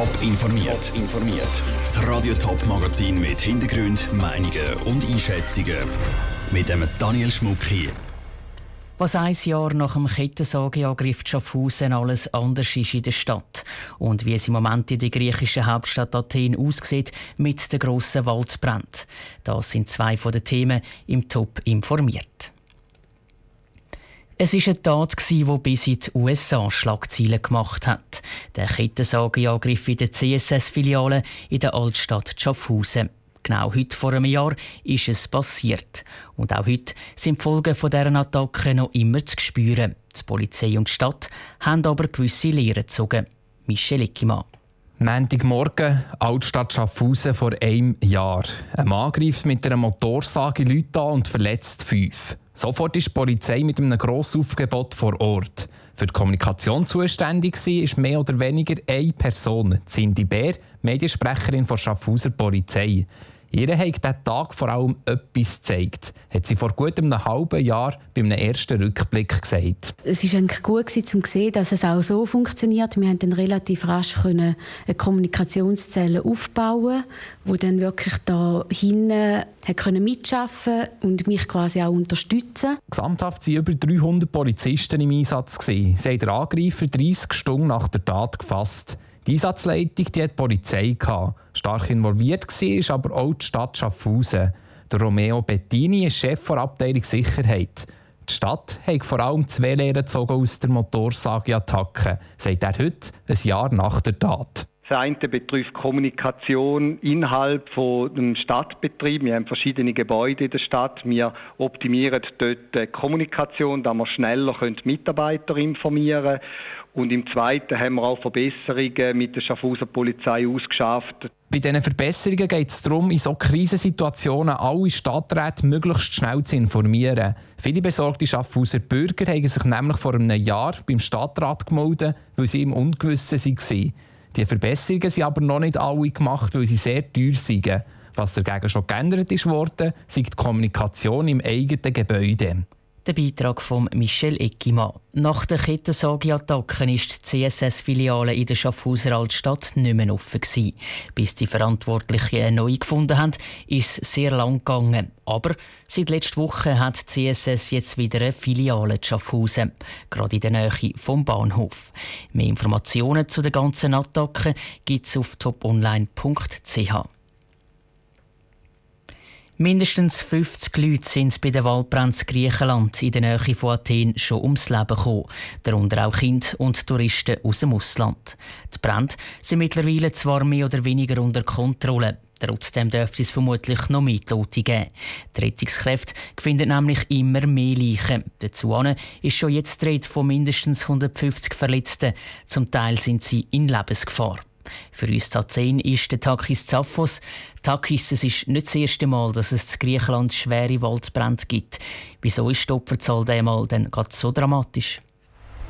Top informiert. informiert. Das Radio Top Magazin mit Hintergrund, Meinungen und Einschätzungen mit dem Daniel Schmuck hier. Was ein Jahr nach dem Kettensageangriff Schaffhausen alles anders ist in der Stadt und wie es im Moment in der griechischen Hauptstadt Athen aussieht mit den grossen Waldbränden. Das sind zwei von den Themen im Top informiert. Es war eine Tat, die bis in die USA Schlagzeilen gemacht hat. Der Kettensageangriff in der CSS-Filiale in der Altstadt Schaffhausen. Genau heute vor einem Jahr ist es passiert. Und auch heute sind die Folgen dieser Attacke noch immer zu spüren. Die Polizei und die Stadt haben aber gewisse Lehren gezogen. Michel Eckimann. Montagmorgen, Altstadt Schaffhausen vor einem Jahr. Ein Mann greift mit einer Motorsage Leute an und verletzt fünf. Sofort ist die Polizei mit einem Grossaufgebot vor Ort. Für die Kommunikation zuständig war ist mehr oder weniger eine Person, Cindy Bär, Mediensprecherin der Schaffhauser Polizei. Ihr hat diesen Tag vor allem etwas gezeigt, hat sie vor gut einem halben Jahr bei einem ersten Rückblick gesagt. Es war eigentlich gut um zu sehen, dass es auch so funktioniert. Wir konnten dann relativ rasch eine Kommunikationszelle aufbauen, wo dann wirklich da hinten mitschaffen und mich quasi auch unterstützen. Gesamthaft waren über 300 Polizisten im Einsatz. Sie haben den Angreifer 30 Stunden nach der Tat gefasst. Die Einsatzleitung die hat die Polizei. Gehabt. Stark involviert war aber auch die Stadt Schaffhausen. Der Romeo Bettini ist Chef der Abteilung Sicherheit. Die Stadt hat vor allem zwei Lehren aus der Motorsageattacke, sagt er heute, ein Jahr nach der Tat. Das eine betrifft Kommunikation innerhalb von dem Stadtbetrieb. Wir haben verschiedene Gebäude in der Stadt. Wir optimieren dort die Kommunikation, damit wir schneller Mitarbeiter informieren können. Und im Zweiten haben wir auch Verbesserungen mit der Schaffhauser Polizei ausgeschafft. Bei diesen Verbesserungen geht es darum, in so Krisensituationen alle Stadträte möglichst schnell zu informieren. Viele besorgte Schaffhauser Bürger haben sich nämlich vor einem Jahr beim Stadtrat gemeldet, weil sie im Ungewissen waren. Die Verbesserungen sind aber noch nicht alle gemacht, weil sie sehr teuer sind. Was dagegen schon geändert ist worden, ist die Kommunikation im eigenen Gebäude. Der Beitrag von Michel Eckimann. Nach der Kettensageattacken ist die CSS-Filiale in der Schaffhauser Altstadt nicht mehr offen gewesen. Bis die Verantwortlichen eine neue gefunden haben, ist es sehr lang gegangen. Aber seit letzter Woche hat die CSS jetzt wieder eine Filiale in Schaffhausen, gerade in der Nähe vom Bahnhof. Mehr Informationen zu den ganzen Attacken gibt es auf toponline.ch. Mindestens 50 Leute sind bei den Waldbränden Griechenland in der Nähe von Athen schon ums Leben gekommen. Darunter auch Kinder und Touristen aus dem Ausland. Die Brände sind mittlerweile zwar mehr oder weniger unter Kontrolle. Trotzdem dürfte es vermutlich noch mehr Tote geben. Die Rettungskräfte finden nämlich immer mehr Leichen. Dazu ist schon jetzt die Rede von mindestens 150 Verletzten. Zum Teil sind sie in Lebensgefahr. Für uns Tatsen ist der Takis Zaphos. Takis, es ist nicht das erste Mal, dass es in Griechenland schwere Waldbrände gibt. Wieso ist die Opferzahl diesmal denn gerade so dramatisch?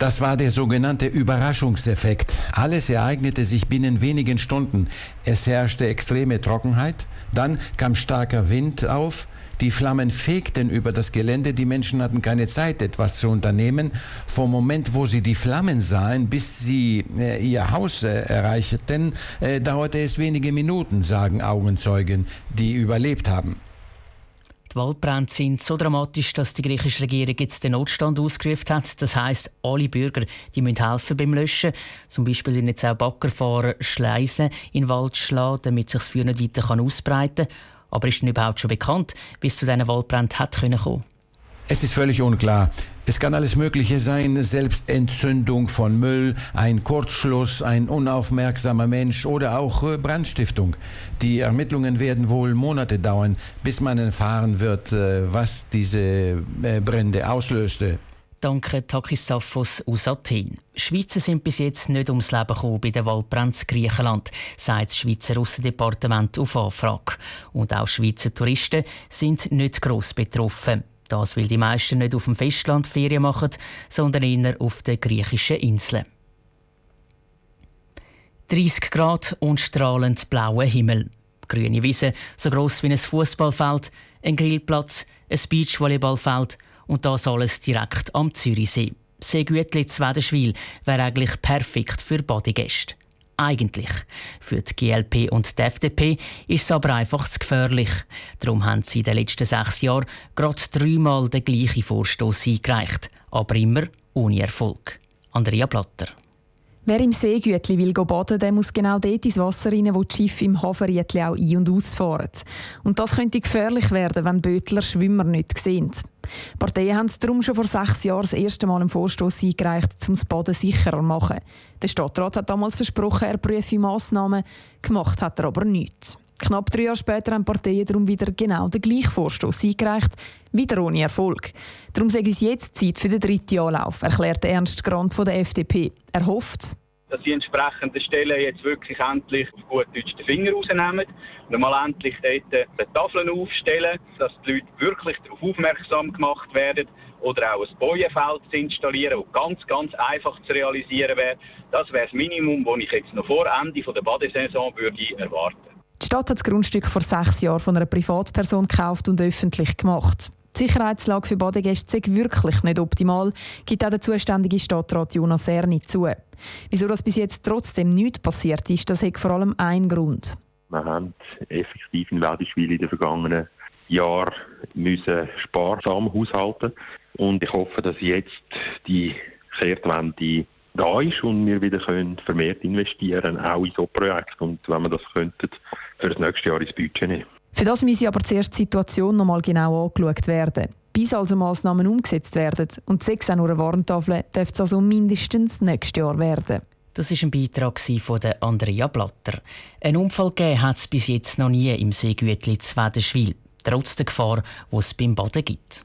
Das war der sogenannte Überraschungseffekt. Alles ereignete sich binnen wenigen Stunden. Es herrschte extreme Trockenheit, dann kam starker Wind auf, die Flammen fegten über das Gelände, die Menschen hatten keine Zeit, etwas zu unternehmen. Vom Moment, wo sie die Flammen sahen, bis sie äh, ihr Haus äh, erreichten, äh, dauerte es wenige Minuten, sagen Augenzeugen, die überlebt haben. Die Waldbrände sind so dramatisch, dass die griechische Regierung jetzt den Notstand ausgerufen hat. Das heißt, alle Bürger die müssen helfen beim Löschen. Zum Beispiel sind jetzt auch Baggerfahrer Schleisen in den Wald schlagen, damit sich das Feuer nicht weiter ausbreiten kann. Aber ist denn überhaupt schon bekannt, wie es zu diesen Waldbränden hat kommen können? Es ist völlig unklar. Es kann alles Mögliche sein, Selbstentzündung von Müll, ein Kurzschluss, ein unaufmerksamer Mensch oder auch äh, Brandstiftung. Die Ermittlungen werden wohl Monate dauern, bis man erfahren wird, äh, was diese äh, Brände auslöste. Danke Takis Safos aus Athen. Schweizer sind bis jetzt nicht ums Leben gekommen bei den Waldbränden Griechenland, sagt das Schweizer Aussendepartement auf Anfrage. Und auch Schweizer Touristen sind nicht gross betroffen. Das, weil die meisten nicht auf dem Festland Ferien machen, sondern eher auf den griechischen Inseln. 30 Grad und strahlend blauer Himmel. Grüne Wiese, so gross wie ein Fußballfeld, ein Grillplatz, ein Beachvolleyballfeld – und das alles direkt am Zürichsee. Seegütli Zwederschwil wäre eigentlich perfekt für Badegäste. Eigentlich. Für die GLP und die FDP ist es aber einfach zu gefährlich. Darum haben sie in den letzten sechs Jahren gerade dreimal den gleichen Vorstoß eingereicht, aber immer ohne Erfolg. Andrea Blatter. Wer im Seegütli will baden, der muss genau dort ins Wasser rein, wo die Schiffe im Hafenrietli auch ein- und ausfahren. Und das könnte gefährlich werden, wenn Bötler Schwimmer nicht sehen. Die Parteien haben darum schon vor sechs Jahren das erste Mal einen Vorstoß eingereicht, um das Baden sicherer zu machen. Der Stadtrat hat damals versprochen, er prüfe Massnahmen. Gemacht hat er aber nichts. Knapp drei Jahre später haben Parteien darum wieder genau den gleichen Vorstoß eingereicht, wieder ohne Erfolg. Darum sage es jetzt Zeit für den dritten Anlauf, erklärt Ernst Grant von der FDP. Er hofft, dass die entsprechenden Stellen jetzt wirklich endlich auf gut Deutsch den Finger rausnehmen und mal endlich dort die Tafeln aufstellen, dass die Leute wirklich darauf aufmerksam gemacht werden oder auch ein Bojenfeld zu installieren, das ganz, ganz einfach zu realisieren wäre. Das wäre das Minimum, das ich jetzt noch vor Ende der Badesaison würde erwarten Die Stadt hat das Grundstück vor sechs Jahren von einer Privatperson gekauft und öffentlich gemacht. Die Sicherheitslage für Badegäste ist wirklich nicht optimal, gibt auch der zuständige Stadtrat Jonas Erni zu. Wieso das bis jetzt trotzdem nichts passiert ist, das hat vor allem einen Grund. Wir haben effektiv in Wädischwil in den vergangenen Jahren müssen sparsam haushalten und ich hoffe, dass jetzt die Kehrtwende da ist und wir wieder können vermehrt investieren, auch in so Projekte und wenn wir das könnten, für das nächste Jahr ins Budget nehmen. Für das müsse aber zuerst die Situation noch mal genau angeschaut werden. Bis also Massnahmen umgesetzt werden und sechs auch nur eine Warntafel, dürfte es also mindestens nächstes Jahr werden. Das war ein Beitrag von Andrea Blatter. Ein Unfall gegeben hat es bis jetzt noch nie im Seegütli Zwedenschwil, trotz der Gefahr, die es beim Baden gibt.